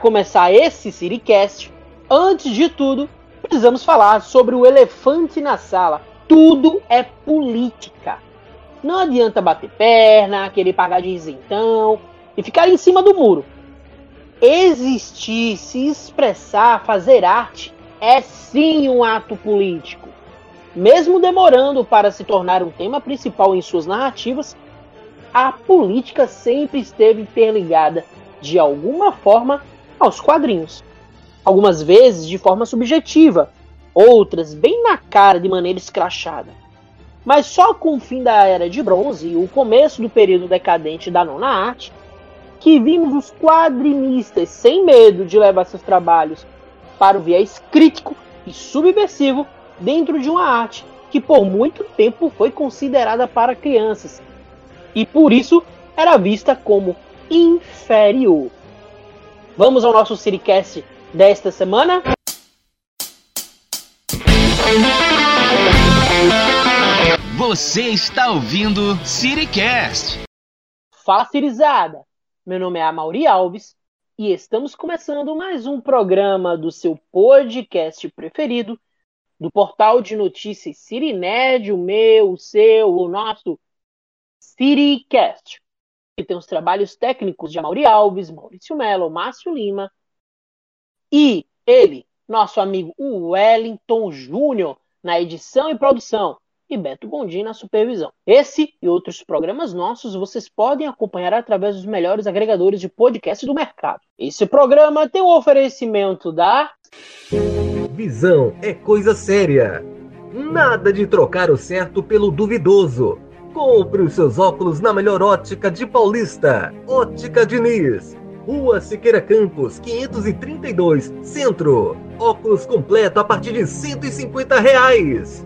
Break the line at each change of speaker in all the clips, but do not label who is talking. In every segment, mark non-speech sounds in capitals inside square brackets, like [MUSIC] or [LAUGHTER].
Começar esse Siricast, antes de tudo, precisamos falar sobre o elefante na sala. Tudo é política. Não adianta bater perna, querer pagar de isentão e ficar em cima do muro. Existir, se expressar, fazer arte é sim um ato político. Mesmo demorando para se tornar um tema principal em suas narrativas, a política sempre esteve interligada de alguma forma aos quadrinhos. Algumas vezes de forma subjetiva, outras bem na cara de maneira escrachada. Mas só com o fim da Era de Bronze e o começo do período decadente da nona arte, que vimos os quadrinistas sem medo de levar seus trabalhos para o viés crítico e subversivo dentro de uma arte que por muito tempo foi considerada para crianças e por isso era vista como inferior. Vamos ao nosso Siricast desta semana?
Você está ouvindo Siricast.
Fala Cirizada! Meu nome é Amauri Alves e estamos começando mais um programa do seu podcast preferido, do portal de notícias Sirinerd, o meu, o seu, o nosso Citycast, que tem os trabalhos técnicos de Amaury Alves, Maurício Melo, Márcio Lima e ele, nosso amigo Wellington Júnior, na edição e produção e Beto Gondim na supervisão. Esse e outros programas nossos vocês podem acompanhar através dos melhores agregadores de podcast do mercado. Esse programa tem o um oferecimento da
Visão é coisa séria. Nada de trocar o certo pelo duvidoso. Compre os seus óculos na melhor ótica de Paulista. Ótica Diniz. Rua Siqueira Campos, 532, Centro. Óculos completo a partir de 150 reais.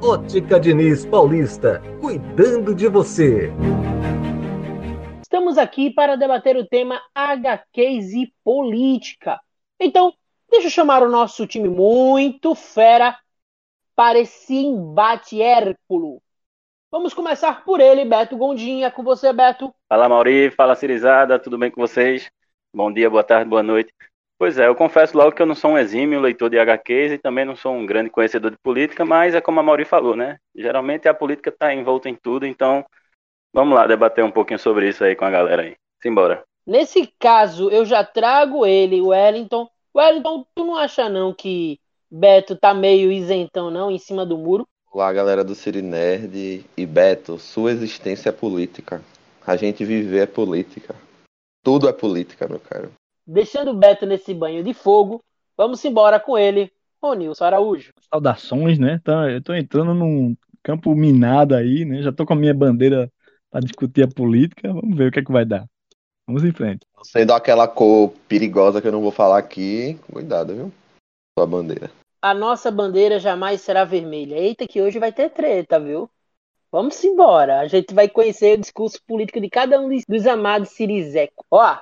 Ótica Diniz Paulista, cuidando de você.
Estamos aqui para debater o tema HQs e política. Então, deixa eu chamar o nosso time muito fera para esse embate hérculo. Vamos começar por ele, Beto Gondinha. Com você, Beto.
Fala, Mauri. Fala, Cirizada. Tudo bem com vocês? Bom dia, boa tarde, boa noite. Pois é, eu confesso logo que eu não sou um exímio leitor de HQs e também não sou um grande conhecedor de política, mas é como a Mauri falou, né? Geralmente a política está envolta em tudo, então vamos lá debater um pouquinho sobre isso aí com a galera aí. Simbora.
Nesse caso, eu já trago ele, Wellington. Wellington, tu não acha não que Beto tá meio isentão não, em cima do muro?
Olá, galera do Siri Nerd e Beto. Sua existência é política. A gente viver é política. Tudo é política, meu caro.
Deixando o Beto nesse banho de fogo, vamos embora com ele, Ronilson Araújo.
Saudações, né? Tá, eu tô entrando num campo minado aí, né? Já tô com a minha bandeira para discutir a política. Vamos ver o que é que vai dar. Vamos em frente.
Sendo aquela cor perigosa que eu não vou falar aqui, cuidado, viu? Sua bandeira
a nossa bandeira jamais será vermelha. Eita, que hoje vai ter treta, viu? Vamos embora. A gente vai conhecer o discurso político de cada um dos amados Sirizeco. Ó,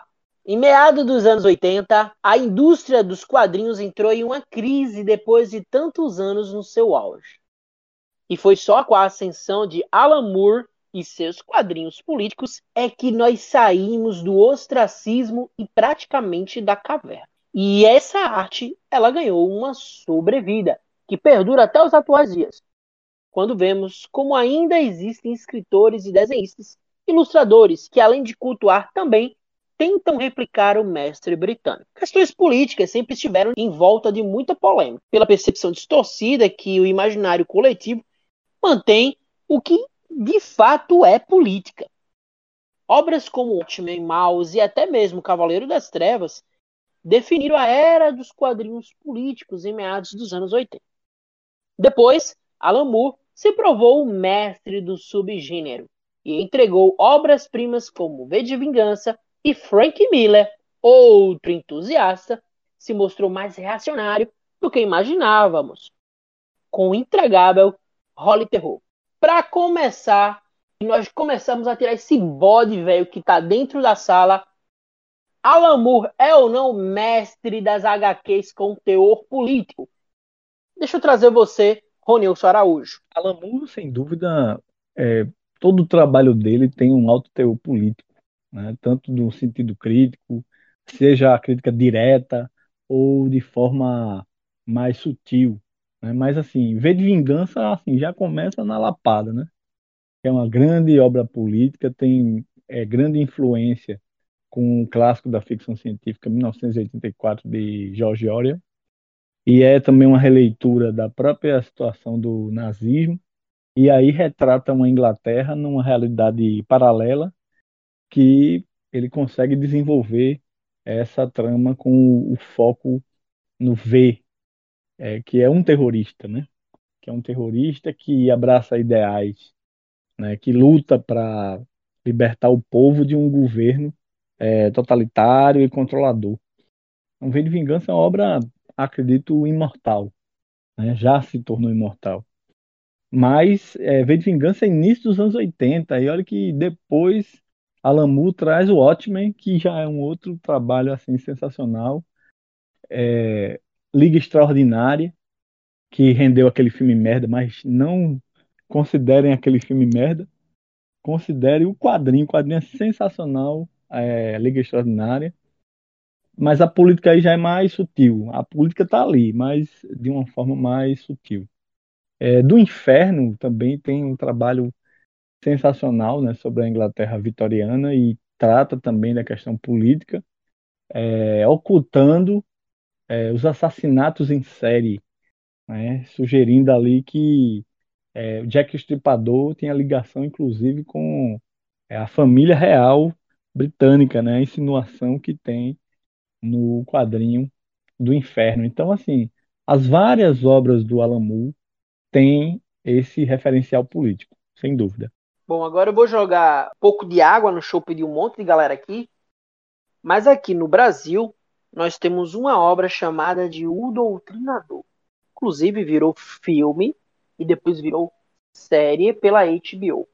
em meados dos anos 80, a indústria dos quadrinhos entrou em uma crise depois de tantos anos no seu auge. E foi só com a ascensão de Alan Moore e seus quadrinhos políticos é que nós saímos do ostracismo e praticamente da caverna. E essa arte, ela ganhou uma sobrevida, que perdura até os atuais dias. Quando vemos como ainda existem escritores e desenhistas, ilustradores que, além de cultuar, também tentam replicar o mestre britânico. Questões políticas sempre estiveram em volta de muita polêmica, pela percepção distorcida que o imaginário coletivo mantém o que de fato é política. Obras como Watchmen, Mouse e até mesmo Cavaleiro das Trevas definiram a era dos quadrinhos políticos em meados dos anos 80. Depois, Alan Moore se provou o mestre do subgênero e entregou obras-primas como V de Vingança e Frank Miller, outro entusiasta, se mostrou mais reacionário do que imaginávamos, com o intragável Holly Terror. Para começar, nós começamos a tirar esse bode velho que está dentro da sala Alan Moore é ou não mestre das HQs com teor político? Deixa eu trazer você, Ronilson Araújo.
Alan Moore, sem dúvida, é, todo o trabalho dele tem um alto teor político, né? tanto no sentido crítico, seja a crítica direta ou de forma mais sutil. Né? Mas assim, V de Vingança assim, já começa na lapada, né? É uma grande obra política, tem é, grande influência com o clássico da ficção científica 1984 de George Orwell e é também uma releitura da própria situação do nazismo e aí retrata uma Inglaterra numa realidade paralela que ele consegue desenvolver essa trama com o foco no V, é, que é um terrorista, né? Que é um terrorista que abraça ideais, né? Que luta para libertar o povo de um governo é, totalitário e controlador. Um V de Vingança é uma obra, acredito, imortal. Né? Já se tornou imortal. Mas é, V de Vingança é início dos anos 80. E olha que depois Moore traz o Watchmen, que já é um outro trabalho assim sensacional. É, Liga Extraordinária, que rendeu aquele filme merda, mas não considerem aquele filme merda. Considere o quadrinho. O quadrinho é sensacional é, Liga Extraordinária. Mas a política aí já é mais sutil. A política está ali, mas de uma forma mais sutil. É, do Inferno também tem um trabalho sensacional né, sobre a Inglaterra vitoriana e trata também da questão política, é, ocultando é, os assassinatos em série, né, sugerindo ali que é, Jack Stripador tinha ligação, inclusive, com é, a família real britânica, né? A insinuação que tem no quadrinho do Inferno. Então, assim, as várias obras do Moore têm esse referencial político, sem dúvida.
Bom, agora eu vou jogar um pouco de água no chope de um monte de galera aqui. Mas aqui no Brasil, nós temos uma obra chamada de O Doutrinador. Inclusive virou filme e depois virou série pela HBO.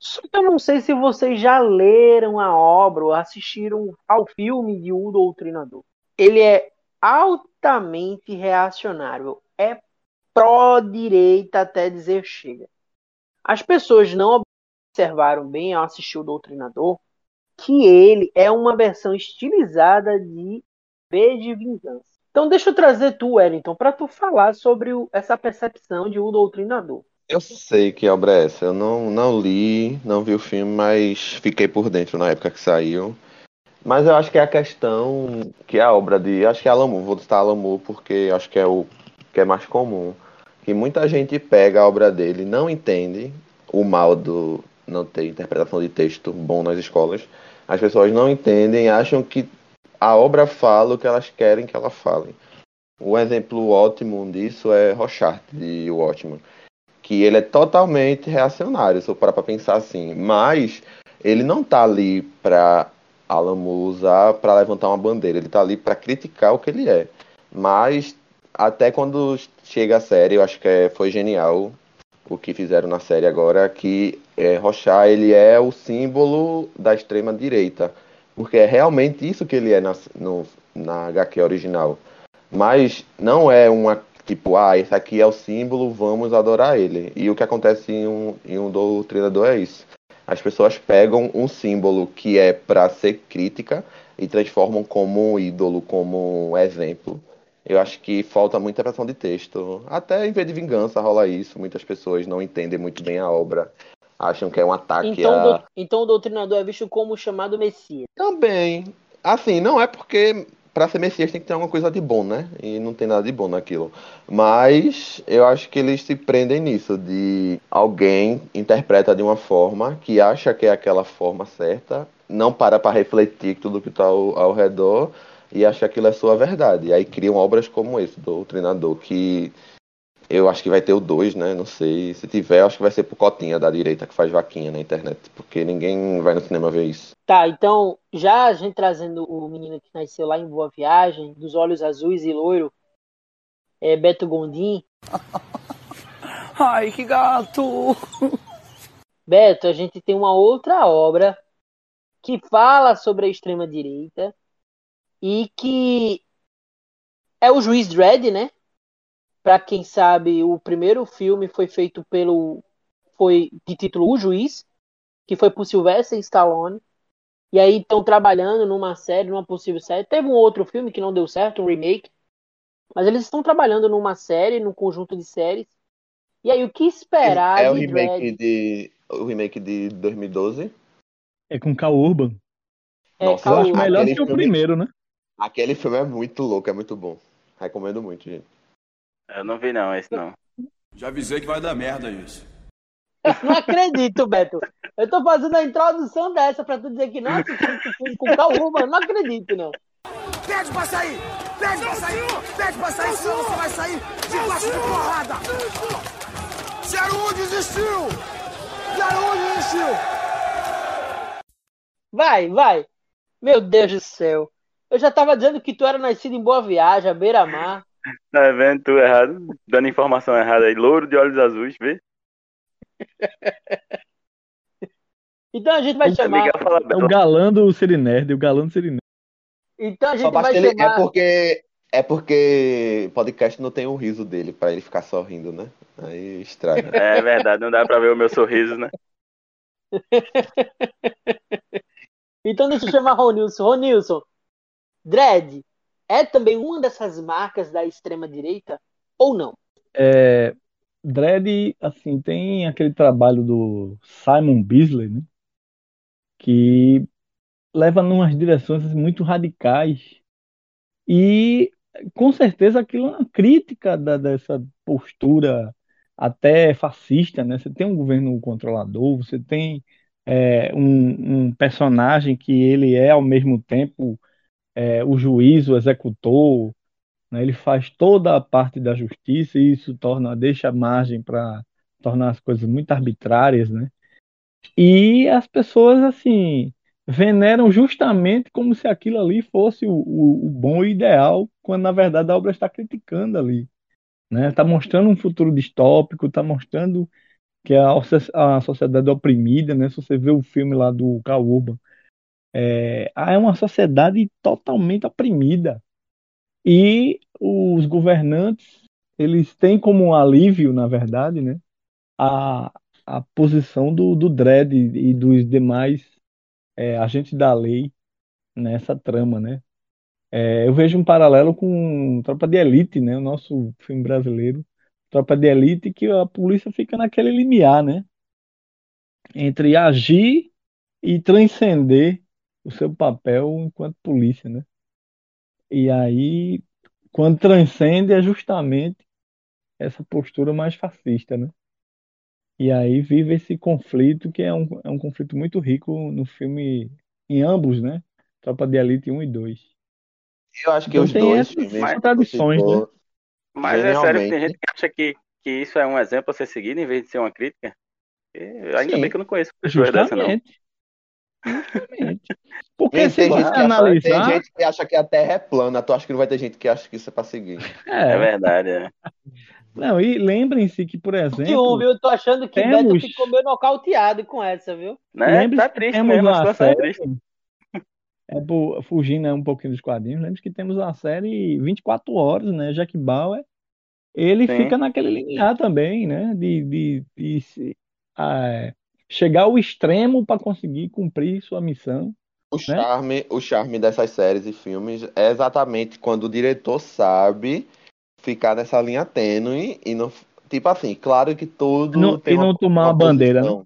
Só que eu não sei se vocês já leram a obra ou assistiram ao filme de O Doutrinador. Ele é altamente reacionário, é pró-direita até dizer chega. As pessoas não observaram bem ao assistir O Doutrinador que ele é uma versão estilizada de V de Vingança. Então deixa eu trazer tu, Wellington, para tu falar sobre essa percepção de O Doutrinador.
Eu sei que obra é essa. Eu não, não li, não vi o filme, mas fiquei por dentro na época que saiu. Mas eu acho que é a questão que é a obra de. Acho que é Alamur, vou citar Alamur porque acho que é o que é mais comum. Que muita gente pega a obra dele não entende o mal do não ter interpretação de texto bom nas escolas. As pessoas não entendem, acham que a obra fala o que elas querem que ela fale. Um exemplo ótimo disso é Rochart, de Watchmen que ele é totalmente reacionário, se eu parar para pensar assim. Mas ele não tá ali para Alamo usar para levantar uma bandeira, ele tá ali para criticar o que ele é. Mas até quando chega a série, eu acho que é, foi genial o que fizeram na série agora, que é, ele é o símbolo da extrema direita, porque é realmente isso que ele é na, no, na HQ original. Mas não é uma Tipo, ah, esse aqui é o símbolo, vamos adorar ele. E o que acontece em um, em um doutrinador é isso. As pessoas pegam um símbolo que é para ser crítica e transformam como um ídolo, como um exemplo. Eu acho que falta muita pressão de texto. Até em vez de vingança rola isso. Muitas pessoas não entendem muito bem a obra. Acham que é um ataque
então,
a...
do, então o doutrinador é visto como chamado Messias.
Também. Assim, não é porque para ser Messias tem que ter alguma coisa de bom, né? E não tem nada de bom naquilo. Mas eu acho que eles se prendem nisso, de alguém interpreta de uma forma que acha que é aquela forma certa, não para para refletir tudo que está ao, ao, redor e acha que aquilo é sua verdade. E aí criam obras como esse, do treinador, que eu acho que vai ter o 2, né? Não sei. Se tiver, acho que vai ser pro Cotinha da direita que faz vaquinha na internet. Porque ninguém vai no cinema ver isso.
Tá, então, já a gente trazendo o menino que nasceu lá em Boa Viagem, dos olhos azuis e loiro, é Beto Gondim. [LAUGHS]
Ai, que gato!
Beto, a gente tem uma outra obra que fala sobre a extrema-direita e que é o Juiz Dredd, né? Para quem sabe, o primeiro filme foi feito pelo. Foi de título O Juiz, que foi por Sylvester Stallone. E aí estão trabalhando numa série, numa possível série. Teve um outro filme que não deu certo, um remake. Mas eles estão trabalhando numa série, num conjunto de séries. E aí, o que esperar
É o
de
remake
Dredd?
de. O remake de 2012.
É com Cal Urban.
É,
Nossa,
Eu acho
Caô.
melhor que o
filme-
primeiro, né?
Aquele filme é muito louco, é muito bom. Recomendo muito, gente.
Eu não vi não, esse não.
Já avisei que vai dar merda isso.
Não acredito, Beto. Eu tô fazendo a introdução dessa pra tu dizer que não filme com Caúba. Não acredito, não.
Pede pra sair! Pede pra sair! Pede pra sair, senão você vai sair de baixo de porrada! 01 desistiu! 01 desistiu!
Vai, vai. Meu Deus do céu. Eu já tava dizendo que tu era nascido em Boa Viagem, à beira-mar.
Tá vendo tu errado? Dando informação errada aí. Louro de olhos azuis, vê? [LAUGHS]
Então a gente vai chamar.
É o galã do Sirinerd, o galã do Sirinerd.
Então a gente vai
ele.
chamar.
É porque. É porque podcast não tem o riso dele, pra ele ficar sorrindo, né? Aí estraga.
É verdade, não dá pra ver o meu sorriso, né? [LAUGHS]
Então deixa eu chamar Ronilson. Ronilson, Dredd é também uma dessas marcas da extrema-direita ou não?
É, Dredd, assim, tem aquele trabalho do Simon Bisley, né? Que leva numas direções muito radicais. E com certeza aquilo é uma crítica da- dessa postura até fascista, né? Você tem um governo controlador, você tem é, um, um personagem que ele é ao mesmo tempo é, o juiz, o executor, né? Ele faz toda a parte da justiça e isso torna, deixa margem para tornar as coisas muito arbitrárias, né? E as pessoas, assim, veneram justamente como se aquilo ali fosse o, o, o bom e ideal, quando na verdade a obra está criticando ali, né? Está mostrando um futuro distópico, está mostrando que a, a sociedade é oprimida, né? Se você vê o filme lá do Karl Urban, é, é uma sociedade totalmente oprimida. E os governantes, eles têm como alívio, na verdade, né, a, a posição do, do Dredd e dos demais é, agentes da lei nessa trama, né? É, eu vejo um paralelo com Tropa de Elite, né? O nosso filme brasileiro, Tropa de Elite, que a polícia fica naquele limiar, né? Entre agir e transcender o seu papel enquanto polícia, né? E aí, quando transcende, é justamente essa postura mais fascista, né? E aí vive esse conflito, que é um, é um conflito muito rico no filme, em ambos, né? Tropa de Elite 1 e 2.
Eu acho que
Então
os
tem
dois
essas
filmes.
contradições, né?
Mas é sério que tem gente que acha que, que isso é um exemplo a ser seguido em vez de ser uma crítica. E ainda
Sim.
bem que eu não conheço pessoas dessa, não.
Justamente. [LAUGHS] Porque
Tem,
se
tem
você
gente que acha,
analisar,
tem gente que acha que a Terra é plana. Tu acha que não vai ter gente que acha que isso é pra seguir.
É
é,
verdade, é.
não, e lembrem-se que, por
De um,
exemplo,
viu? Eu tô achando que
temos-
Beto ficou meio nocauteado com essa, viu?
Né? Tá
que
triste
temos
mesmo, a é
série,
triste. [LAUGHS]
é, por- fugindo né, um pouquinho dos quadrinhos, lembre-se que temos uma série 24 horas, né? Jack Bauer, ele
Sim.
fica naquele limiar também, né? De, de, de se- ah, chegar ao extremo para conseguir cumprir sua missão.
O charme, o charme dessas séries e filmes é exatamente quando o diretor sabe ficar nessa linha tênue e não. Tipo assim, claro que tudo
Não-
tem
e não
uma,
tomar uma bandeira, né?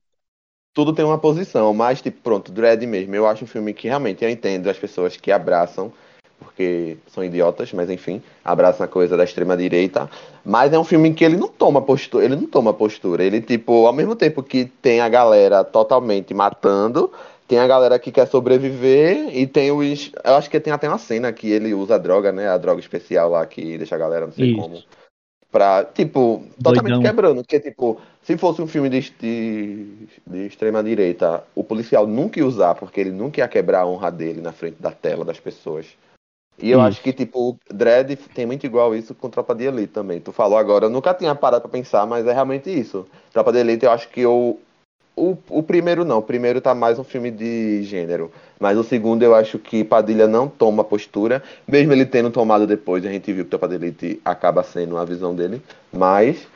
Tudo tem uma posição, mas, tipo, pronto, Dredd mesmo. Eu acho um filme que realmente eu entendo as pessoas que abraçam, porque são idiotas, mas enfim, abraçam a coisa da extrema-direita. Mas é um filme que ele não toma postura, ele não toma postura. Ele, tipo, ao mesmo tempo que tem a galera totalmente matando, tem a galera que quer sobreviver e tem os. Eu acho que tem até uma cena que ele usa a droga, né? A droga especial lá que deixa a galera não sei
Isso.
como. Pra, tipo, totalmente
Doidão.
quebrando. Porque, tipo, se fosse um filme de, de, de extrema-direita, o policial nunca ia usar, porque ele nunca ia quebrar a honra dele na frente da tela das pessoas. E eu
Isso.
acho que, tipo, Dredd tem muito igual isso com Tropa de Elite também. Tu falou agora, eu nunca tinha parado pra pensar, mas é realmente isso. Tropa de Elite, eu acho que o, o, o primeiro não, o primeiro tá mais um filme de gênero. Mas o segundo eu acho que Padilha não toma postura, mesmo ele tendo tomado depois, a gente viu que Tropa de Elite acaba sendo a visão dele. Mas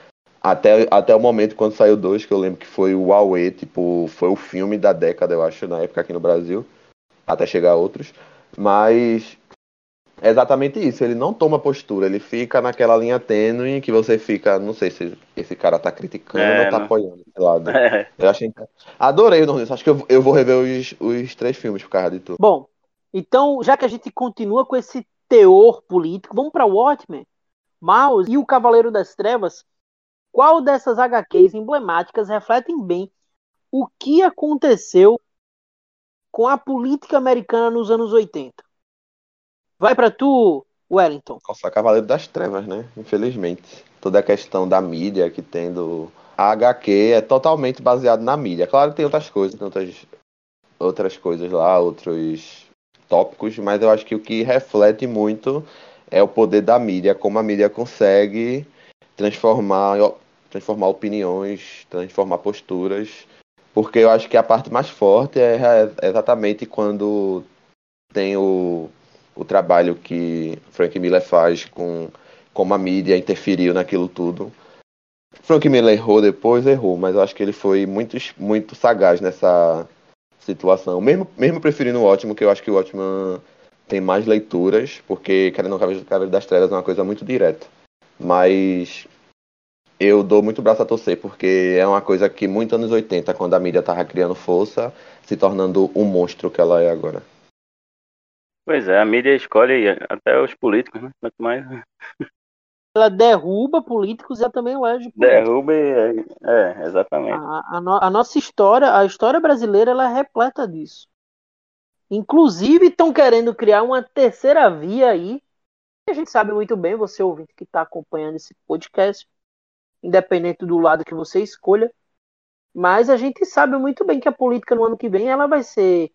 até, até o momento quando saiu dois, que eu lembro que foi o Huawei, tipo, foi o filme da década, eu acho, na época aqui no Brasil. até chegar a outros. Mas é exatamente isso, ele não toma postura, ele fica naquela linha tênue que você fica, não sei se esse cara tá criticando
É,
ou tá
não.
apoiando esse lado. [LAUGHS]
É,
Eu achei. Adorei o Nordeste, acho que eu, eu vou rever os, os três filmes por causa de tu.
Bom, então, já que a gente continua com esse teor político, vamos para Watchmen, Mouse e o Cavaleiro das Trevas. Qual dessas HQs emblemáticas refletem bem o que aconteceu com a política americana nos anos 80? Vai para tu, Wellington.
Nossa, Cavaleiro das Trevas, né? Infelizmente. Toda a questão da mídia que tem do. A HQ é totalmente baseado na mídia. Claro que tem outras coisas, tem outras, outras coisas lá, outros tópicos, mas eu acho que o que reflete muito é o poder da mídia, como a mídia consegue transformar, transformar opiniões, transformar posturas. Porque eu acho que a parte mais forte é é exatamente quando tem o, o trabalho que Frank Miller faz com como a mídia interferiu naquilo tudo. Frank Miller errou depois, errou, mas eu acho que ele foi muito, muito sagaz nessa situação. Mesmo, mesmo preferindo o ótimo, que eu acho que o ótimo tem mais leituras, porque querendo ou não, Cavaleiro das Trevas é uma coisa muito direta. Mas eu dou muito braço a torcer, porque é uma coisa que muito anos 80, quando a mídia tava criando força, se tornando o monstro que ela é agora.
Pois é, a mídia escolhe até os políticos, né? Quanto mais [LAUGHS]
Ela derruba políticos e ela também elege políticos.
derruba e. É, exatamente.
A, a no- a nossa história, a história brasileira, ela é repleta disso. Inclusive, estão querendo criar uma terceira via aí. A gente sabe muito bem, você ouvinte que está acompanhando esse podcast, independente do lado que você escolha. Mas a gente sabe muito bem que a política no ano que vem ela vai ser.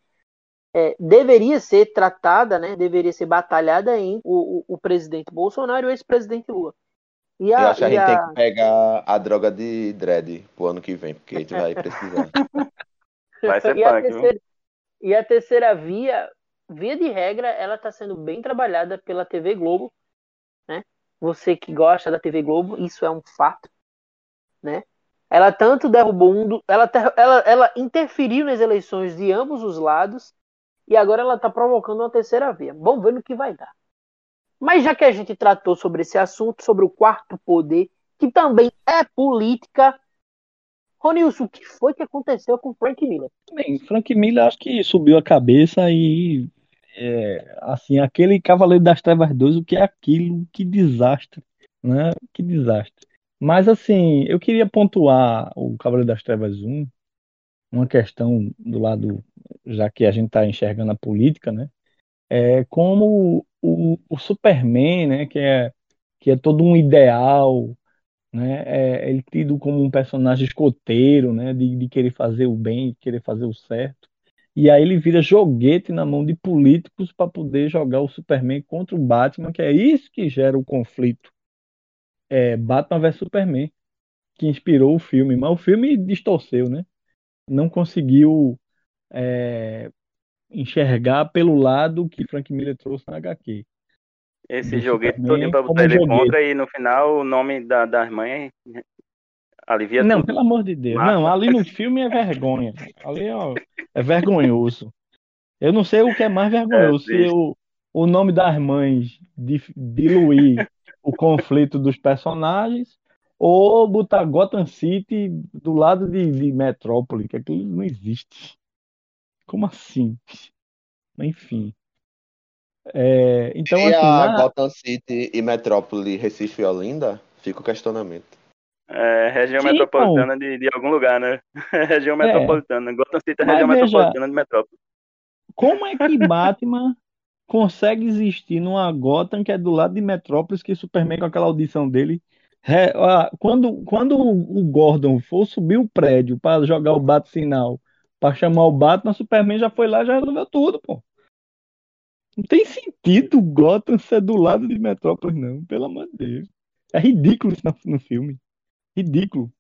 É, deveria ser tratada, né? Deveria ser batalhada em o, o, o presidente Bolsonaro e o ex-presidente Lula. E
Eu
a,
acho que a gente
a-
tem que pegar a droga de dread pro ano que vem, porque a gente vai precisar. [LAUGHS]
Vai ser
e, a
punk, viu?
terceira, e a terceira via, via de regra, ela está sendo bem trabalhada pela TV Globo, né? Você que gosta da TV Globo, isso é um fato, né? Ela tanto derrubou um, do, ela, ter- ela, ela interferiu nas eleições de ambos os lados e agora ela está provocando uma terceira via. Vamos ver no que vai dar. Mas já que a gente tratou sobre esse assunto, sobre o quarto poder, que também é política, Ronilson, o que foi que aconteceu com Frank Miller?
Bem, Frank Miller acho que subiu a cabeça e é, assim, aquele Cavaleiro das Trevas 2, o que é aquilo? Que desastre, né? Que desastre. Mas assim, eu queria pontuar o Cavaleiro das Trevas 1, uma questão do lado, já que a gente está enxergando a política, né? É como o, o Superman, né? Que é, que é todo um ideal, né? É, ele tido como um personagem escoteiro, né? De, de querer fazer o bem, de querer fazer o certo. E aí ele vira joguete na mão de políticos para poder jogar o Superman contra o Batman, que é isso que gera o conflito. É Batman vs Superman, que inspirou o filme, mas o filme distorceu, né? Não conseguiu é, enxergar pelo lado que Frank Miller trouxe na HQ.
Esse joguete todinho pra botar ele
joguete.
contra e no final o nome da, das mães alivia
Não,
tudo.
pelo amor de Deus.
Mata.
Não, ali no filme é vergonha. Ali ó, é vergonhoso. Eu não sei o que é mais vergonhoso. Se
triste.
o, o nome das mães di- diluir o conflito dos personagens ou botar Gotham City do lado de, de Metrópole, que aquilo não existe. Como assim? Enfim. É, então,
e
assim,
a
na-
Gotham City e Metrópole, Recife e Olinda? Fica o questionamento.
É, região
Sim,
metropolitana de, de algum lugar, né? [LAUGHS] região
É.
metropolitana. Gotham City é região
veja-
metropolitana de metrópole.
Como é que [LAUGHS] Batman consegue existir numa Gotham que é do lado de Metrópolis, que Superman com aquela audição dele. é, quando, quando o Gordon for subir o prédio para jogar o bate-sinal, para chamar o Batman, Superman já foi lá e já resolveu tudo, pô. Não tem sentido Gotham ser do lado de Metrópolis, não, pelo amor de Deus. É ridículo isso no, filme. Ridículo.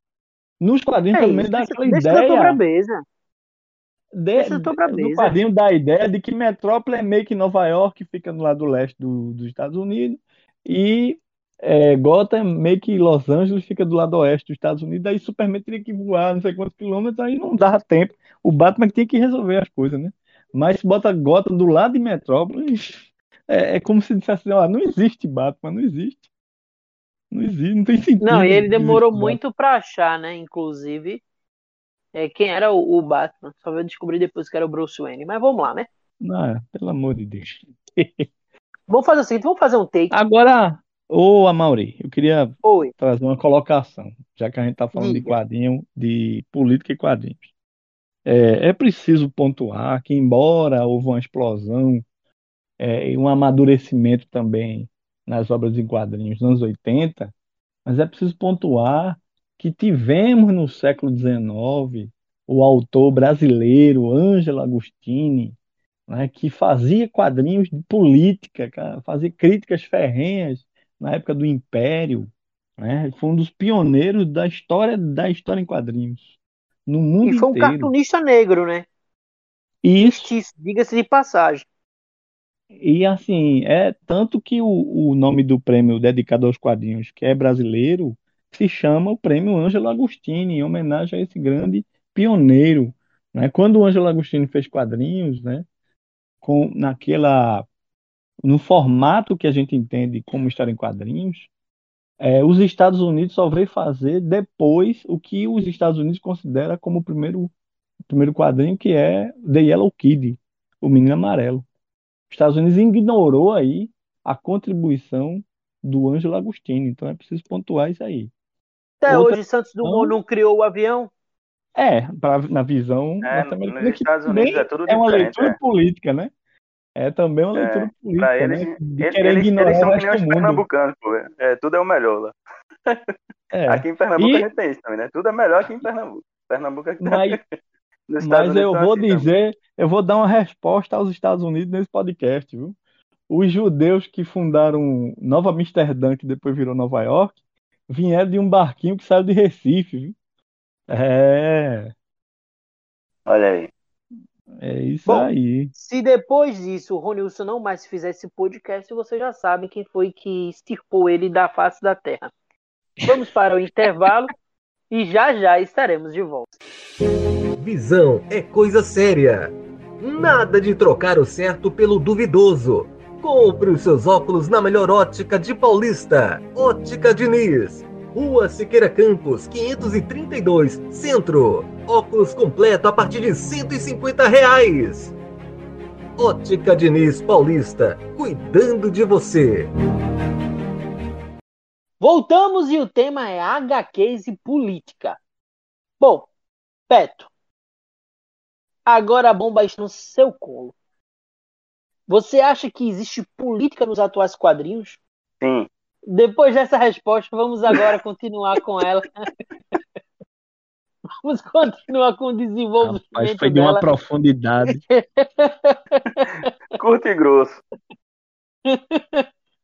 Nos quadrinhos, pelo menos, dá aquela
deixa
ideia de,
Deixa brabeza.
no quadrinho dá a ideia de que Metrópole é meio que Nova York, fica no lado leste do, dos Estados Unidos, e é, Gotham é meio que Los Angeles fica do lado oeste dos Estados Unidos, daí Superman teria que voar não sei quantos quilômetros, aí não dava tempo. O Batman tinha que resolver as coisas, né? Mas se bota Gotham do lado de Metrópolis, é, é como se dissesse, ó, não existe Batman, não existe. Não existe, não tem sentido.
Não, e ele demorou muito pra achar, né? Inclusive, é, quem era o, o Batman. Só veio descobrir depois que era o Bruce Wayne. Mas vamos lá, né?
Não, pelo amor de Deus. [LAUGHS]
Vamos fazer o seguinte, vamos fazer um take.
Agora, ô Amaury, eu queria
Oi.
trazer uma colocação, já que a gente está falando de quadrinho, de política e quadrinhos. É, é preciso pontuar que, embora houve uma explosão é, e um amadurecimento também nas obras em quadrinhos nos anos 80, mas é preciso pontuar que tivemos no século XIX o autor brasileiro Ângelo Agostini, né, que fazia quadrinhos de política, cara, fazia críticas ferrenhas na época do Império, né? Foi um dos pioneiros da história da história em quadrinhos no mundo
E foi um
inteiro.
cartunista negro, né?
Isso,
diga-se de passagem.
e assim, é tanto que o, o nome do prêmio dedicado aos quadrinhos, que é brasileiro, se chama o Prêmio Ângelo Agostini, em homenagem a esse grande pioneiro, né? Quando o Ângelo Agostini fez quadrinhos, né, com naquela no formato que a gente entende como história em quadrinhos, é, os Estados Unidos só veio fazer depois o que os Estados Unidos considera como o primeiro, o primeiro quadrinho, que é The Yellow Kid, o Menino Amarelo. Os Estados Unidos ignorou aí a contribuição do Ângelo Agostini, então é preciso pontuar isso aí.
Até
Outra
hoje, Santos Dumont não criou o avião.
É, pra, na visão
É, nos Estados Unidos é tudo
é uma leitura
é.
política, né? É também uma
É,
leitura
Pra
política,
eles,
né? De
eles,
querer
eles,
ignorar
eles são
o resto do mundo.
pernambucanos, pô. É, tudo é o melhor lá.
É. [LAUGHS]
Aqui em Pernambuco
E-
a gente tem isso também, né? Tudo é melhor aqui em Pernambuco. Pernambuco é que tá...
Mas, [LAUGHS]
Nos Estados
mas
Unidos
eu vou
assim também.
dizer, eu vou dar uma resposta aos Estados Unidos nesse podcast, viu? Os judeus que fundaram Nova Amsterdã, que depois virou Nova York, vieram de um barquinho que saiu de Recife, viu? É,
Olha aí.
É isso
Bom,
aí.
Se depois disso o Rony Wilson não mais fizesse podcast, vocês já sabem quem foi que extirpou ele da face da terra. Vamos para o [LAUGHS] intervalo e já já estaremos de volta.
Visão é coisa séria. Nada de trocar o certo pelo duvidoso. Compre os seus óculos na melhor ótica de Paulista. Ótica Diniz. Rua Siqueira Campos, 532, Centro. Óculos completo a partir de 150 reais. Ótica Diniz Paulista, cuidando de você.
Voltamos e o tema é HQs e política. Bom, Peto, agora a bomba está no seu colo. Você acha que existe política nos atuais quadrinhos?
Sim.
Depois dessa resposta, vamos agora continuar com ela. [LAUGHS] Vamos continuar com o
Rapaz,
desenvolvimento
foi de uma
dela.
profundidade. [LAUGHS]
Curto e grosso.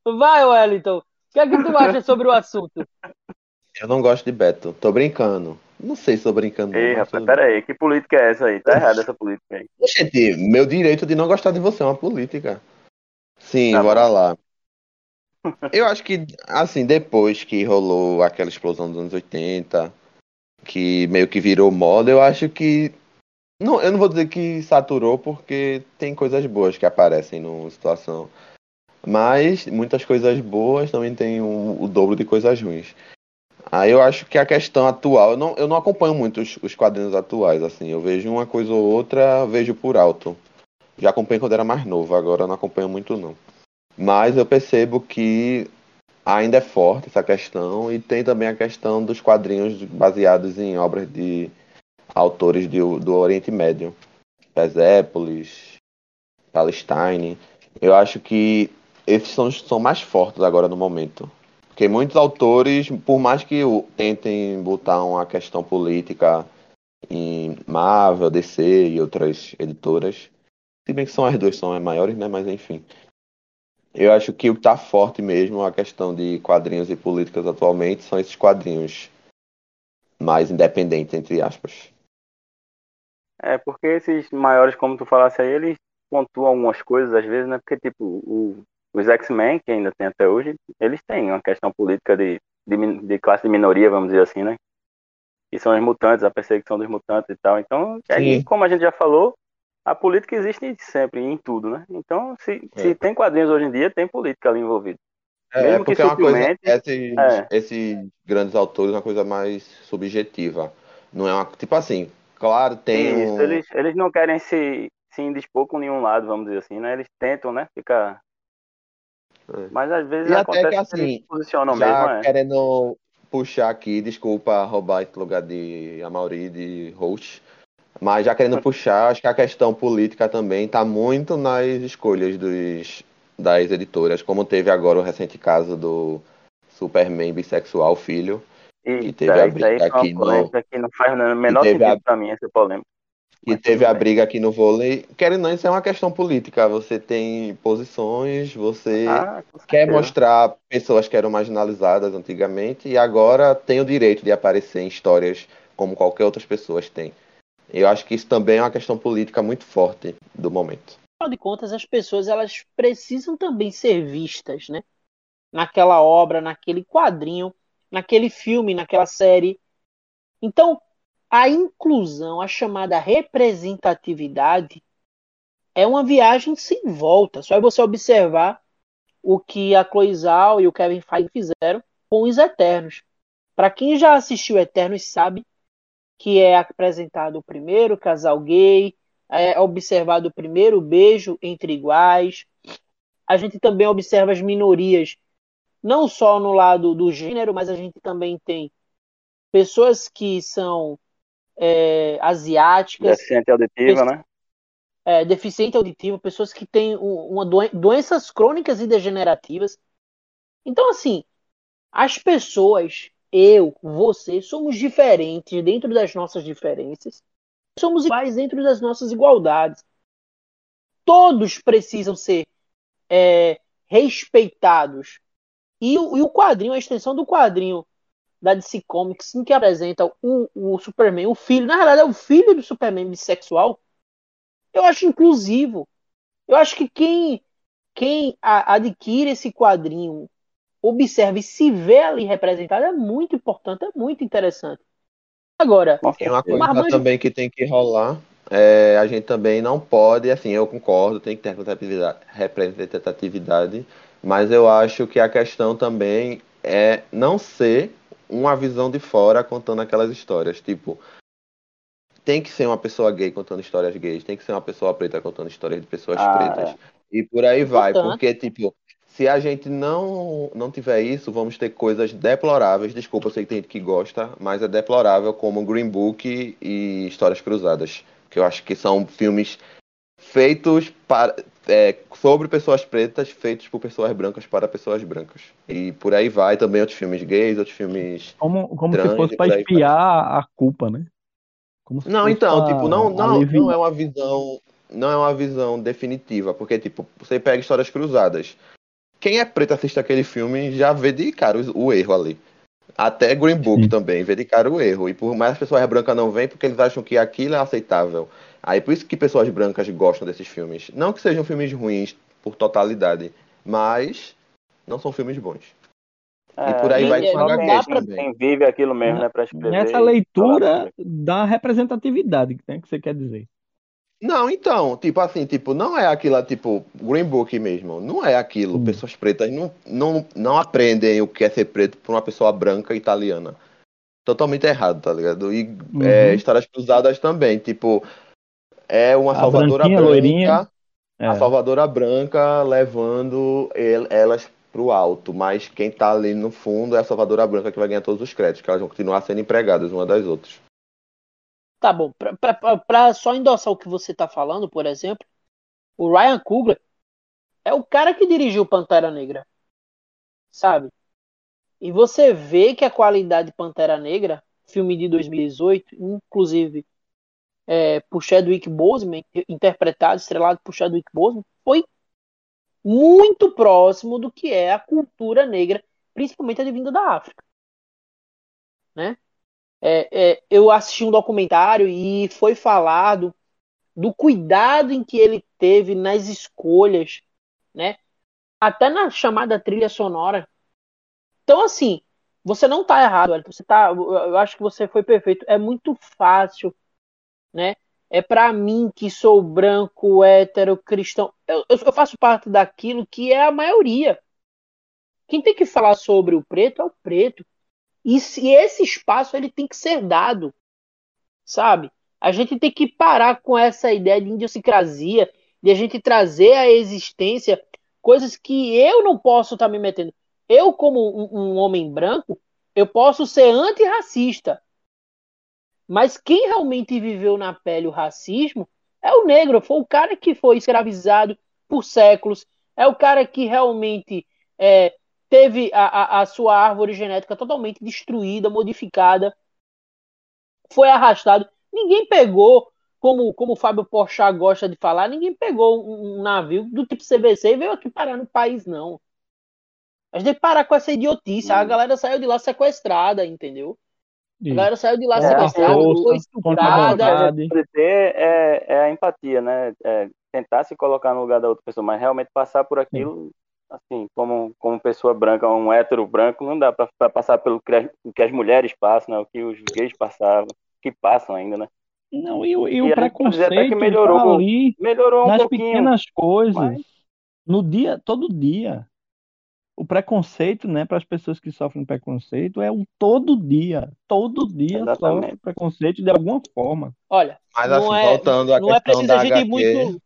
Vai, Wellington. O que é que tu acha sobre o assunto?
Eu não gosto de Beto. Tô brincando. Não sei se tô brincando.
Ei,
mas
rapaz, pera aí. Que política é essa aí? Tá errada essa política aí.
Gente, meu direito de não gostar de você é uma política. Sim,
Tá
bora
bom.
lá. Eu acho que, assim, depois que rolou aquela explosão dos anos 80, que meio que virou moda, eu acho que. Não, eu não vou dizer que saturou, porque tem coisas boas que aparecem numa situação. Mas muitas coisas boas também tem o, o dobro de coisas ruins. Aí eu acho que a questão atual, eu não, eu não acompanho muito os, os quadrinhos atuais, assim. Eu vejo uma coisa ou outra, vejo por alto. Já acompanho quando era mais novo, agora não acompanho muito não. Mas eu percebo que ainda é forte essa questão e tem também a questão dos quadrinhos baseados em obras de autores de- do Oriente Médio. Persépolis, Palestine. Eu acho que esses são, são mais fortes agora no momento. Porque muitos autores, por mais que tentem botar uma questão política em Marvel, DC e outras editoras, se bem que são as duas são as maiores, né? Mas enfim. Eu acho que o que tá forte mesmo a questão de quadrinhos e políticas atualmente são esses quadrinhos mais independentes, entre aspas.
É, porque esses maiores, como tu falasse aí, eles pontuam algumas coisas às vezes, né? Porque, tipo, o- os X-Men, que ainda tem até hoje, eles têm uma questão política de, de, de classe de minoria, vamos dizer assim, né? Que são os mutantes, a perseguição dos mutantes e tal. Então, aí,
Sim.
como a gente já falou, a política existe sempre, em tudo, né? Então, se,
É.
se tem quadrinhos hoje em dia, tem política ali envolvida.
É,
Mesmo que
porque é uma coisa, esses,
é.
esses grandes autores é uma coisa mais subjetiva. Não é uma, tipo assim, claro, tem
Isso,
um,
eles, eles não querem se, se indispor com nenhum lado, vamos dizer assim, né? Eles tentam, né? Ficar.
É.
Mas às vezes
E até
acontece
que,
que,
assim,
eles se posicionam
já
mesmo, é.
querendo puxar aqui, desculpa roubar esse lugar de Amauri, de host, mas já querendo puxar, acho que a questão política também está muito nas escolhas dos, das editoras, como teve agora o recente caso do Superman bissexual filho,
E
teve a briga aqui no-
que não faz o menor sentido
a-
pra mim, essa polêmica.
que
Mas
teve a briga aqui no vôlei. Querendo não, isso é uma questão política. Você tem posições, você
Ah,
quer mostrar pessoas que eram marginalizadas antigamente e agora tem o direito de aparecer em histórias como qualquer outras pessoas têm. Eu acho que isso também é uma questão política muito forte do momento.
Afinal de contas, as pessoas elas precisam também ser vistas, né? Naquela obra, naquele quadrinho, naquele filme, naquela série. Então, a inclusão, a chamada representatividade, é uma viagem sem volta. Só é você observar o que a Chloe Zhao e o Kevin Feige fizeram com os Eternos. Para quem já assistiu Eternos sabe que é apresentado o primeiro casal gay, é observado o primeiro beijo entre iguais. A gente também observa as minorias, não só no lado do gênero, mas a gente também tem pessoas que são é, asiáticas,
Deficiente auditiva, né?
é, deficiente auditivo, pessoas que têm um- uma doen- doenças crônicas e degenerativas. Então, assim, as pessoas, eu, você, somos diferentes dentro das nossas diferenças, somos iguais dentro das nossas igualdades. Todos precisam ser é, respeitados. E, o- e o quadrinho, a extensão do quadrinho da DC Comics, em que apresenta o, o Superman, o filho, na verdade é o filho do Superman bissexual, eu acho inclusivo. Eu acho que quem, quem a- adquire esse quadrinho, observa e se vê ali representado, é muito importante, é muito interessante. Agora,
Tem uma coisa
Marmanjo-
também que tem que rolar. é, a gente também não pode, assim, eu concordo, tem que ter representatividade, mas eu acho que a questão também é não ser uma visão de fora contando aquelas histórias. Tipo, tem que ser uma pessoa gay contando histórias gays, tem que ser uma pessoa preta contando histórias de pessoas
Ah,
pretas. E por aí vai,
Importante.
porque, tipo, se a gente não, não tiver isso, vamos ter coisas deploráveis. Desculpa, eu sei que tem gente que gosta, mas é deplorável como Green Book e Histórias Cruzadas. Que eu acho que são filmes feitos para, é, sobre pessoas pretas, feitos por pessoas brancas para pessoas brancas. E por aí vai também outros filmes gays, outros filmes.
Como, como se
Trans
fosse
e
para espiar a culpa, né? Como se
Não,
fosse
então, tipo, não, não, não é uma visão, não é uma visão definitiva, porque tipo, você pega histórias cruzadas. Quem é preto assiste aquele filme já vê de cara o, o erro ali. Até Green Book
Sim.
também vê de cara o erro. E por mais as pessoas brancas não veem, porque eles acham que aquilo é aceitável. Aí por isso que pessoas brancas gostam desses filmes. Não que sejam filmes ruins por totalidade, mas não são filmes bons.
É,
E por aí
E,
vai com HQs
pra-
também.
Quem vive aquilo mesmo, né? Pra escrever.
Nessa leitura da representatividade, né, que você quer dizer.
Não, então, tipo assim, tipo, não é aquilo, tipo, Green Book mesmo, não é aquilo.
Hum.
Pessoas pretas não, não, não aprendem o que é ser preto por uma pessoa branca italiana. Totalmente errado, tá ligado? E
Uhum.
é, histórias cruzadas também, tipo, é uma
A
salvadora branca,
loirinha. É.
a salvadora branca levando el- elas pro alto, mas quem tá ali no fundo é a salvadora branca que vai ganhar todos os créditos, que elas vão continuar sendo empregadas uma das outras.
Tá bom, pra só endossar o que você tá falando, por exemplo, o Ryan Coogler é o cara que dirigiu Pantera Negra, sabe? E você vê que a qualidade de Pantera Negra, filme de 2018, inclusive é, por Chadwick Boseman, interpretado, estrelado por Chadwick Boseman, foi muito próximo do que é a cultura negra, principalmente advinda da África, né? É, é, eu assisti um documentário e foi falado do cuidado em que ele teve nas escolhas, né? Até na chamada trilha sonora. Então, assim, você não tá errado, Wellington. Você tá, eu acho que você foi perfeito. É muito fácil, né? é para mim que sou branco, hétero, cristão. Eu, eu faço parte daquilo que é a maioria. Quem tem que falar sobre o preto é o preto. E se esse espaço ele tem que ser dado, sabe? A gente tem que parar com essa ideia de idiosincrasia, de a gente trazer à existência coisas que eu não posso estar tá me metendo. Eu, como um, um homem branco, eu posso ser antirracista. Mas quem realmente viveu na pele o racismo é o negro. Foi o cara que foi escravizado por séculos. É o cara que realmente é, teve a, a, a sua árvore genética totalmente destruída, modificada. Foi arrastado. Ninguém pegou, como, como o Fábio Porchat gosta de falar, ninguém pegou um, um navio do tipo CVC e veio aqui parar no país, não. A gente tem que parar com essa idiotice. A galera saiu de lá sequestrada, entendeu? A galera saiu de lá
É,
sequestrada,
força,
foi estuprada.
é, é a empatia, né? É tentar se colocar no lugar da outra pessoa, mas realmente passar por aquilo, assim, como, como pessoa branca, um hétero branco, não dá pra, pra passar pelo que as, o que as mulheres passam, né? O que os gays passavam, que passam ainda, né?
Não, e, o- e
E
o
a gente
preconceito
que melhorou,
tá ali
melhorou um
nas
pouquinho.
pequenas coisas,
mas-
no dia, todo dia. O preconceito, né, para as pessoas que sofrem preconceito é um todo dia, todo dia
Exatamente.
sofre preconceito de alguma forma.
Olha,
Mas
não
assim,
é,
voltando à
não é
questão
preciso a
da
gente ir
HQ,
muito,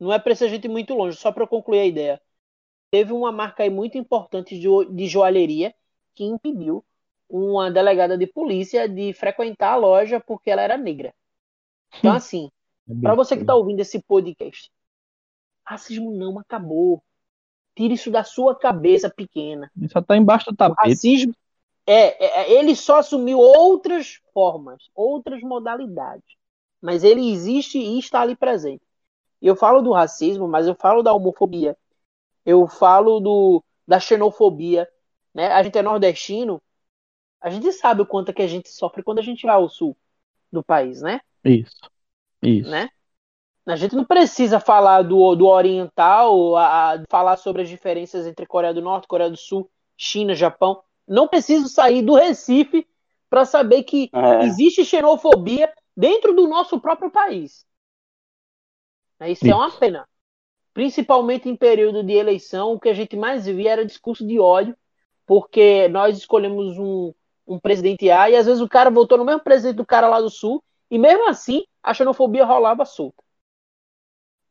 não é preciso a gente ir muito longe. Só para concluir a ideia, teve uma marca aí muito importante de, de joalheria que impediu uma delegada de polícia de frequentar a loja porque ela era negra. Então, assim,
É
para você que está ouvindo esse podcast, racismo não acabou. Tire isso da sua cabeça pequena.
Ele só tá embaixo do
O
tapete.
racismo é, é- é- ele só assumiu outras formas, outras modalidades, mas ele existe e está ali presente. Eu falo do racismo, mas eu falo da homofobia, eu falo do da xenofobia, né? A gente é nordestino, a gente sabe o quanto é que a gente sofre quando a gente vai ao sul do país, né?
Isso. Isso.
né? A gente não precisa falar do, do oriental, a, a- falar sobre as diferenças entre Coreia do Norte, Coreia do Sul, China, Japão. Não preciso sair do Recife para saber que
É.
existe xenofobia dentro do nosso próprio país. Né, Isso é uma
Isso.
pena. Principalmente em período de eleição, o que a gente mais via era discurso de ódio, porque nós escolhemos um, um presidente A e às vezes o cara votou no mesmo presidente do cara lá do Sul e mesmo assim a xenofobia rolava solta.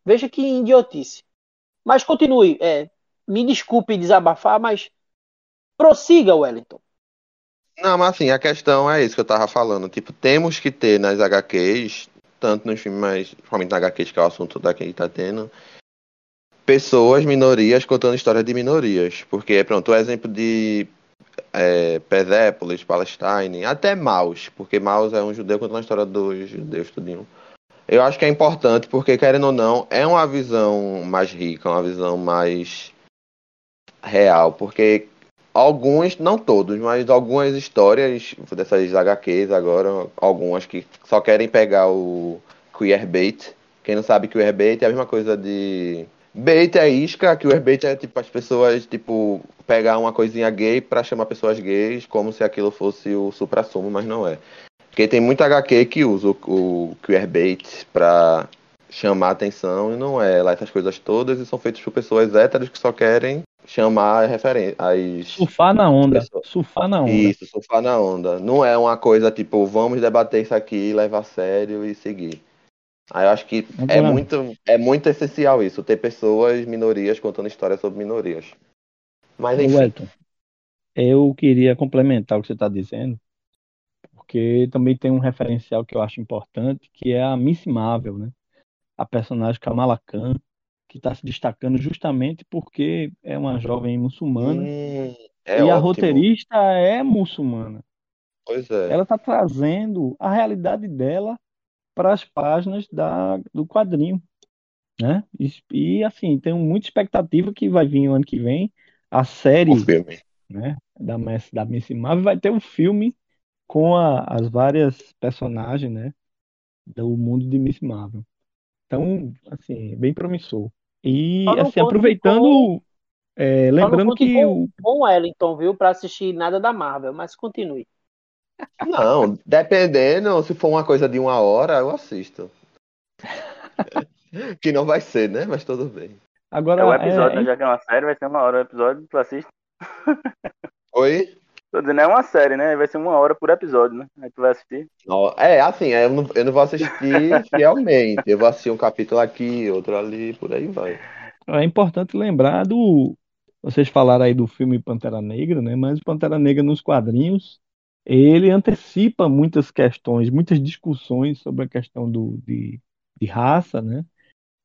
Veja que idiotice. Mas continue. é, me desculpe desabafar, mas prossiga, Wellington.
Não, mas assim, a questão é isso que eu tava falando. Tipo, temos que ter nas HQs, tanto nos filmes, mas principalmente na HQs, que é o assunto daqui que tá tendo, pessoas, minorias, contando histórias de minorias. Porque, pronto, o exemplo de é, Persépolis, Palestine, até Maus, porque Maus é um judeu contando a história dos judeus, tudinho. Eu acho que é importante, porque, querendo ou não, é uma visão mais rica, uma visão mais real, porque alguns, não todos, mas algumas histórias dessas HQs agora, algumas que só querem pegar o queerbait. Quem não sabe queerbait é a mesma coisa de bait é isca, queerbait é tipo as pessoas tipo pegar uma coisinha gay pra chamar pessoas gays como se aquilo fosse o supra-sumo, mas não é. Porque tem muita HQ que usa o, o queerbait pra chamar atenção e não é lá essas coisas todas e são feitos por pessoas héteras que só querem chamar referen as
Surfar na onda. Surfar na onda.
isso, surfar na onda. Não é uma coisa tipo, vamos debater isso aqui, levar a sério e seguir. Aí eu acho que é muito, é muito essencial isso, ter pessoas, minorias, contando histórias sobre minorias. Mas enfim,
Wellington, eu queria complementar o que você está dizendo, porque também tem um referencial que eu acho importante, que é a Miss Marvel, né? A personagem Kamala Khan, que está se destacando justamente porque é uma jovem muçulmana
hum, é
e a
ótimo.
roteirista é muçulmana.
Pois é.
Ela está trazendo a realidade dela para as páginas da, do quadrinho, né? E, e, assim, tenho muita expectativa que vai vir o ano que vem a série
filme.
né, da Miss, da Miss Marvel vai ter um filme com a- as várias personagens, né, do mundo de Miss Marvel. Então, assim, bem promissor. E, assim, aproveitando, é,
Só não
lembrando que
com,
o,
com o Wellington, viu? Para assistir nada da Marvel, mas continue.
Não, dependendo, se for uma coisa de uma hora, eu assisto. [LAUGHS] que não vai ser, né? Mas tudo bem.
Agora,
É o episódio,
é-
né? Já que é uma série, vai ser uma hora o episódio, tu assiste. [LAUGHS]
Oi?
Tô dizendo, é uma série, né? Vai ser uma hora por episódio, né? Aí tu vai assistir.
Não, É, assim, eu não, eu não vou assistir [LAUGHS] fielmente. Eu vou assistir um capítulo aqui, outro ali, por aí vai.
É importante lembrar do. Vocês falaram aí do filme Pantera Negra, né? Mas Pantera Negra nos quadrinhos, ele antecipa muitas questões, muitas discussões sobre a questão do, de, de raça, né?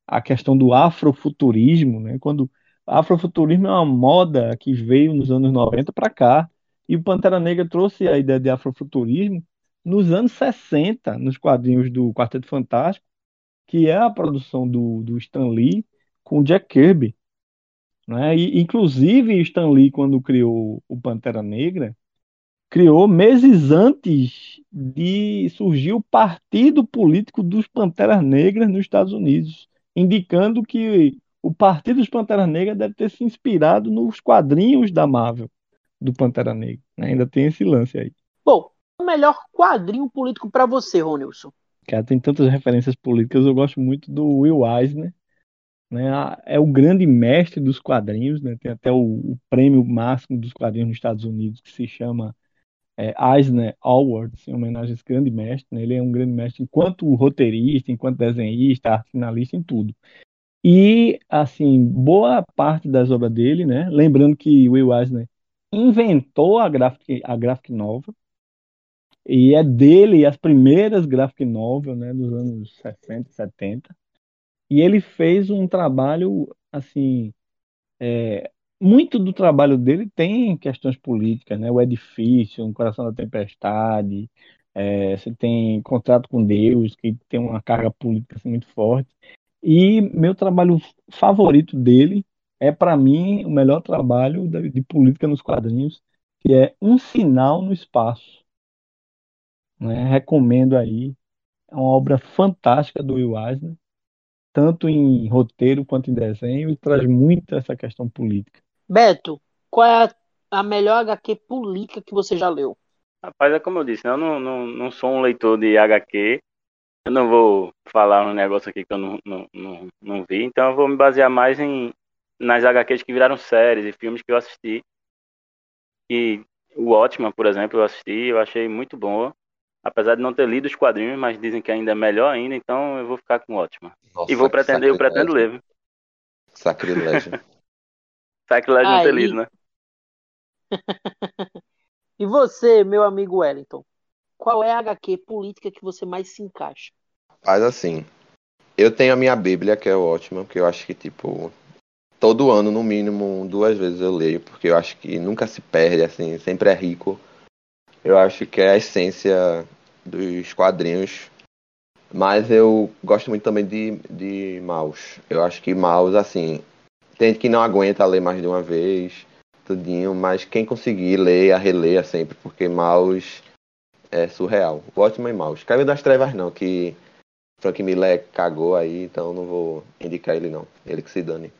A questão do afrofuturismo, né? Quando afrofuturismo é uma moda que veio nos anos 90 para cá, e o Pantera Negra trouxe a ideia de afrofuturismo nos anos 60, nos quadrinhos do Quarteto Fantástico, que é a produção do, do Stan Lee com Jack Kirby, né? E, inclusive, Stan Lee, quando criou o Pantera Negra, criou meses antes de surgir o partido político dos Panteras Negras nos Estados Unidos, indicando que o Partido dos Panteras Negras deve ter se inspirado nos quadrinhos da Marvel do Pantera Negra. né? Ainda tem esse lance aí.
Bom, o melhor quadrinho político pra você, Ronilson?
Cara, tem tantas referências políticas, eu gosto muito do Will Eisner, né? É o grande mestre dos quadrinhos, né? Tem até o, o prêmio máximo dos quadrinhos nos Estados Unidos que se chama é, Eisner Awards, em homenagem a esse grande mestre, né? Ele é um grande mestre enquanto roteirista, enquanto desenhista, arte finalista, em tudo. E, assim, boa parte das obras dele, né? Lembrando que Will Eisner inventou a graphic, a graphic novel, e é dele as primeiras graphic novel, né, dos anos 60 e 70. E ele fez um trabalho, assim, é, muito do trabalho dele tem questões políticas, né? O Edifício, O Coração da Tempestade, é, você tem Contrato com Deus, que tem uma carga política assim, muito forte. E meu trabalho favorito dele é, para mim, o melhor trabalho de política nos quadrinhos, que é Um Sinal no Espaço. né? Recomendo aí. É uma obra fantástica do Will Eisner, tanto em roteiro quanto em desenho, e traz muito essa questão política.
Beto, qual é a, a melhor HQ política que você já leu?
Rapaz, é como eu disse, né? eu não, não, não sou um leitor de HQ. Eu não vou falar um negócio aqui que eu não, não, não, não vi. Então eu vou me basear mais em nas HQs que viraram séries e filmes que eu assisti. E o Watchmen, por exemplo, eu assisti, eu achei muito bom. Apesar de não ter lido os quadrinhos, mas dizem que ainda é melhor ainda, então eu vou ficar com.
Nossa,
E vou pretender, eu pretendo ler.
Sacrilégio.
Sacrilégio ter
Aí.
lido, né? [LAUGHS]
E você, meu amigo Wellington, qual é a HQ política que você mais se encaixa?
Faz assim. Eu tenho a minha Bíblia, que é ótima, que eu acho que, tipo, todo ano, no mínimo, duas vezes eu leio, porque eu acho que nunca se perde, assim, sempre é rico. Eu acho que é a essência dos quadrinhos. Mas eu gosto muito também de, de Maus. Eu acho que Maus, assim, tem gente que não aguenta ler mais de uma vez, tudinho, mas quem conseguir, leia, releia sempre, porque Maus é surreal. Ótimo e Maus. Caiu das Trevas não, que Frank Miller cagou aí, então não vou indicar ele não. Ele que se dane.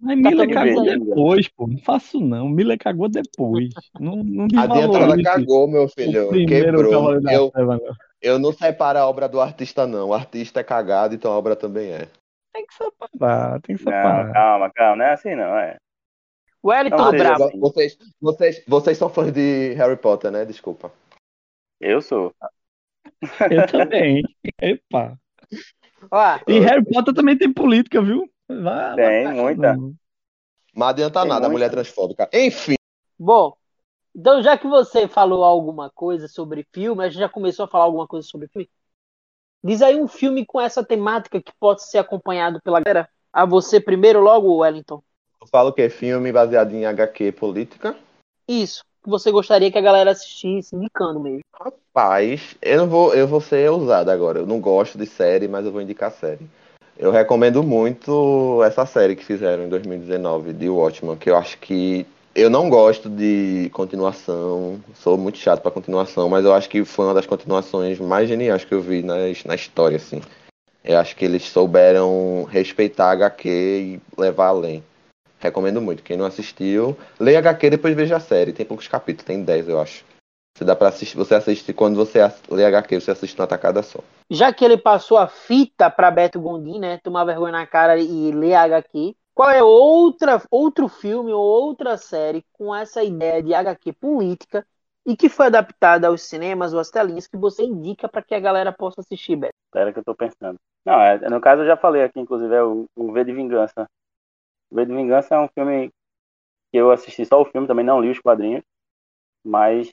Mas Miller
todo
cagou
mundo aí.
depois, pô. Não faço não. Miller cagou depois. Não, não
A Adiantada
desvalorize
cagou, meu filho. Quebrou. Eu, eu não separo a obra do artista, não. O artista é cagado, então a obra também é.
Tem que separar, tem que
Não,
separar.
calma, calma, não é assim não, é.
Wellington
Não,
Brabo.
assim.
Vocês, vocês, vocês são fãs de Harry Potter, né? Desculpa.
Eu sou.
Eu também. [LAUGHS] Epa.
Ó,
E Harry Potter também tem política, viu? Vai,
Tem,
vai
muita.
não.
Adianta
Tem
nada, a
muita.
mulher transfóbica. Enfim,
bom, então já que você falou alguma coisa sobre filme, a gente já começou a falar alguma coisa sobre filme. Diz aí um filme com essa temática que pode ser acompanhado pela galera. A você primeiro, logo, Wellington.
eu falo que é filme baseado em HQ política.
Isso, que você gostaria que a galera assistisse, indicando mesmo.
Rapaz, eu não vou, eu vou ser ousado agora. Eu não gosto de série, mas eu vou indicar série. Eu recomendo muito essa série que fizeram em 2019 de Watchmen, que eu acho que eu não gosto de continuação, sou muito chato pra continuação, mas eu acho que foi uma das continuações mais geniais que eu vi nas, na história, assim. Eu acho que eles souberam respeitar a HQ e levar além. Recomendo muito. Quem não assistiu, leia HQ e depois veja a série. Tem poucos capítulos, tem 10, eu acho. Você dá para assistir, você assiste quando você lê HQ, você assiste na tacada só.
Já que ele passou a fita para Beto Gondim, né? Tomar vergonha na cara e ler HQ. Qual é outra, outro filme ou outra série com essa ideia de HQ política e que foi adaptada aos cinemas ou às telinhas que você indica para que a galera possa assistir, Beto?
Espera que eu tô pensando. Não, é, no caso eu já falei aqui, inclusive, é o, o V de Vingança. O V de Vingança é um filme que eu assisti só o filme, também não li os quadrinhos, mas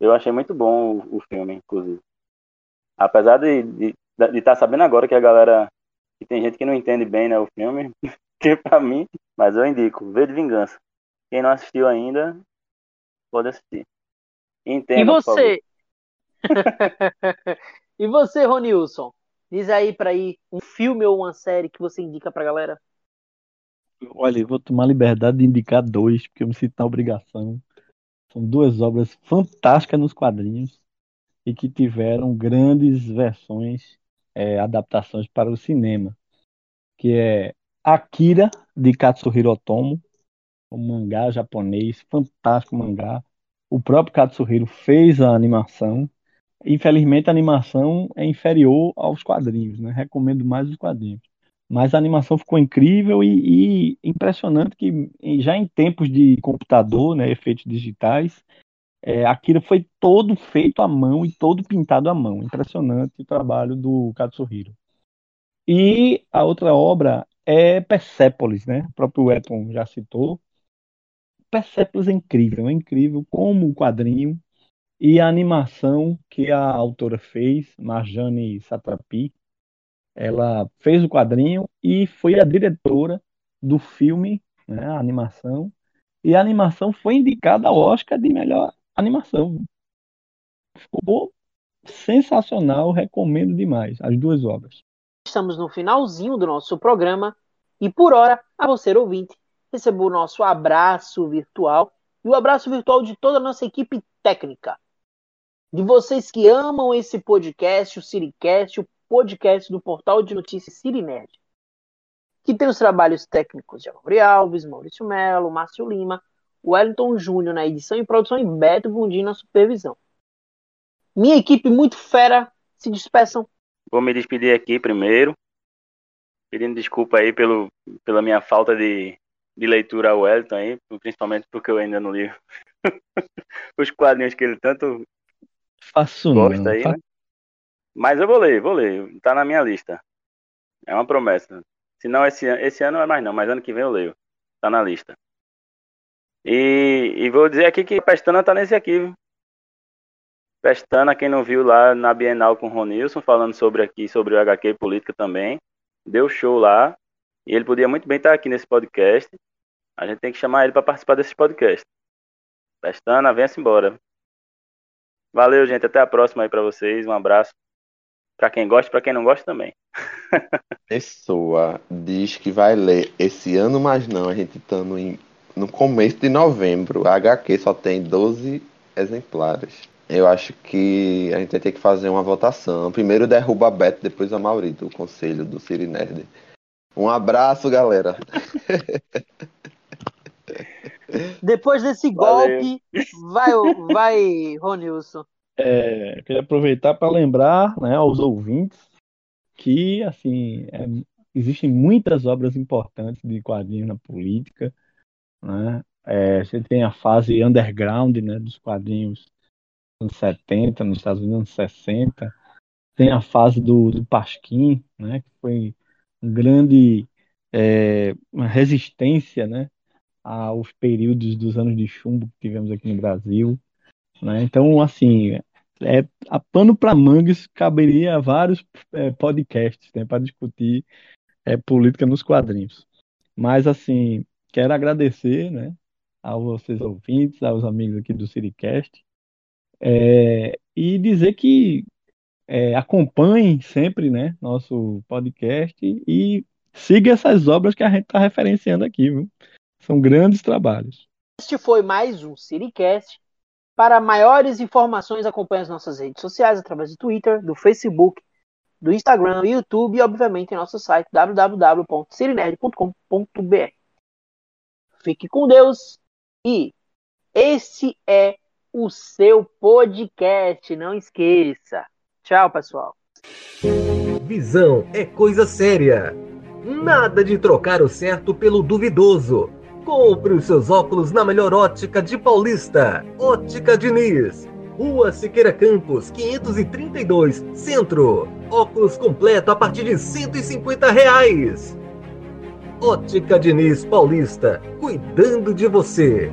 eu achei muito bom o, o filme, inclusive. Apesar de estar de, de tá sabendo agora que a galera, que tem gente que não entende bem né, o filme, [LAUGHS] que [LAUGHS] pra mim, mas eu indico, V de Vingança. Quem não assistiu ainda, pode assistir.
Entenda, e você? [LAUGHS] e você, Ronilson? Diz aí para ir um filme ou uma série que você indica pra galera.
Olha, eu vou tomar liberdade de indicar dois, porque eu me sinto na obrigação. São duas obras fantásticas nos quadrinhos e que tiveram grandes versões, é, adaptações para o cinema, que é Akira, de Katsuhiro Otomo, um mangá japonês, fantástico mangá. O próprio Katsuhiro fez a animação. Infelizmente, a animação é inferior aos quadrinhos, né? Recomendo mais os quadrinhos. Mas a animação ficou incrível e, e impressionante que já em tempos de computador, né, efeitos digitais, é, Akira foi todo feito à mão e todo pintado à mão. Impressionante o trabalho do Katsuhiro. E a outra obra é Persepolis, né? O próprio Eton já citou. Persepolis é incrível, é incrível como o quadrinho e a animação que a autora fez, Marjane Satrapi, ela fez o quadrinho e foi a diretora do filme, né, a animação, e a animação foi indicada ao Oscar de melhor animação. Ficou sensacional, recomendo demais as duas obras.
Estamos no finalzinho do nosso programa e por hora, a você ouvinte, receba o nosso abraço virtual e o abraço virtual de toda a nossa equipe técnica. De vocês que amam esse podcast, o Siricast, o podcast do portal de notícias Sirinerd, que tem os trabalhos técnicos de Amaury Alves, Maurício Melo, Márcio Lima, Wellington Júnior na edição e produção e Beto Bundim na supervisão. Minha equipe muito fera, se despeçam.
Vou me despedir aqui primeiro, pedindo desculpa aí pelo, pela minha falta de, de leitura ao Wellington aí, principalmente porque eu ainda não li [LAUGHS] os quadrinhos que ele tanto
Faço
gosta
não,
aí, né? Mas eu vou ler, vou ler. Tá na minha lista. É uma promessa. Se não esse, esse ano não é mais não, mas ano que vem eu leio. Tá na lista. E, e vou dizer aqui que Pestana tá nesse aqui. Viu? Pestana, quem não viu lá na Bienal com o Ronilson, falando sobre aqui, sobre o HQ política também. Deu show lá. E ele podia muito bem estar aqui nesse podcast. A gente tem que chamar ele para participar desse podcast. Pestana, venha-se embora. Valeu, gente. Até a próxima aí para vocês. Um abraço. Para quem gosta para quem não gosta também. [LAUGHS]
Pessoa diz que vai ler esse ano, mas não. A gente tá no, no começo de novembro. A HQ só tem 12 exemplares. Eu acho que a gente vai ter que fazer uma votação. Primeiro derruba a Beto, depois a Mauri, do conselho do Siri Nerd. Um abraço, galera. [LAUGHS]
Depois desse golpe, vai, vai, Ronilson.
É, queria aproveitar para lembrar né, aos ouvintes que assim é, existem muitas obras importantes de quadrinhos na política. Né? É, você tem a fase underground né, dos quadrinhos nos 70, nos Estados Unidos nos 60. Tem a fase do, do Pasquim, né, que foi um grande é, uma resistência né, aos períodos dos anos de chumbo que tivemos aqui no Brasil. Né? Então, assim, é, a pano para mangas caberia vários é, podcasts né, para discutir é, política nos quadrinhos. Mas, assim, quero agradecer né, a vocês ouvintes, aos amigos aqui do Siricast, é, e dizer que é, acompanhem sempre né, nosso podcast e siga essas obras que a gente está referenciando aqui, viu? São grandes trabalhos.
Este foi mais um Siricast. Para maiores informações, acompanhe as nossas redes sociais através do Twitter, do Facebook, do Instagram, do YouTube e, obviamente, em nosso site www.sirinerd.com.br. Fique com Deus e esse é o seu podcast. Não esqueça. Tchau, pessoal.
Visão é coisa séria. Nada de trocar o certo pelo duvidoso. Compre os seus óculos na melhor ótica de Paulista. Ótica Diniz. Rua Siqueira Campos, 532, Centro. Óculos completo a partir de 150 reais. Ótica Diniz Paulista, cuidando de você.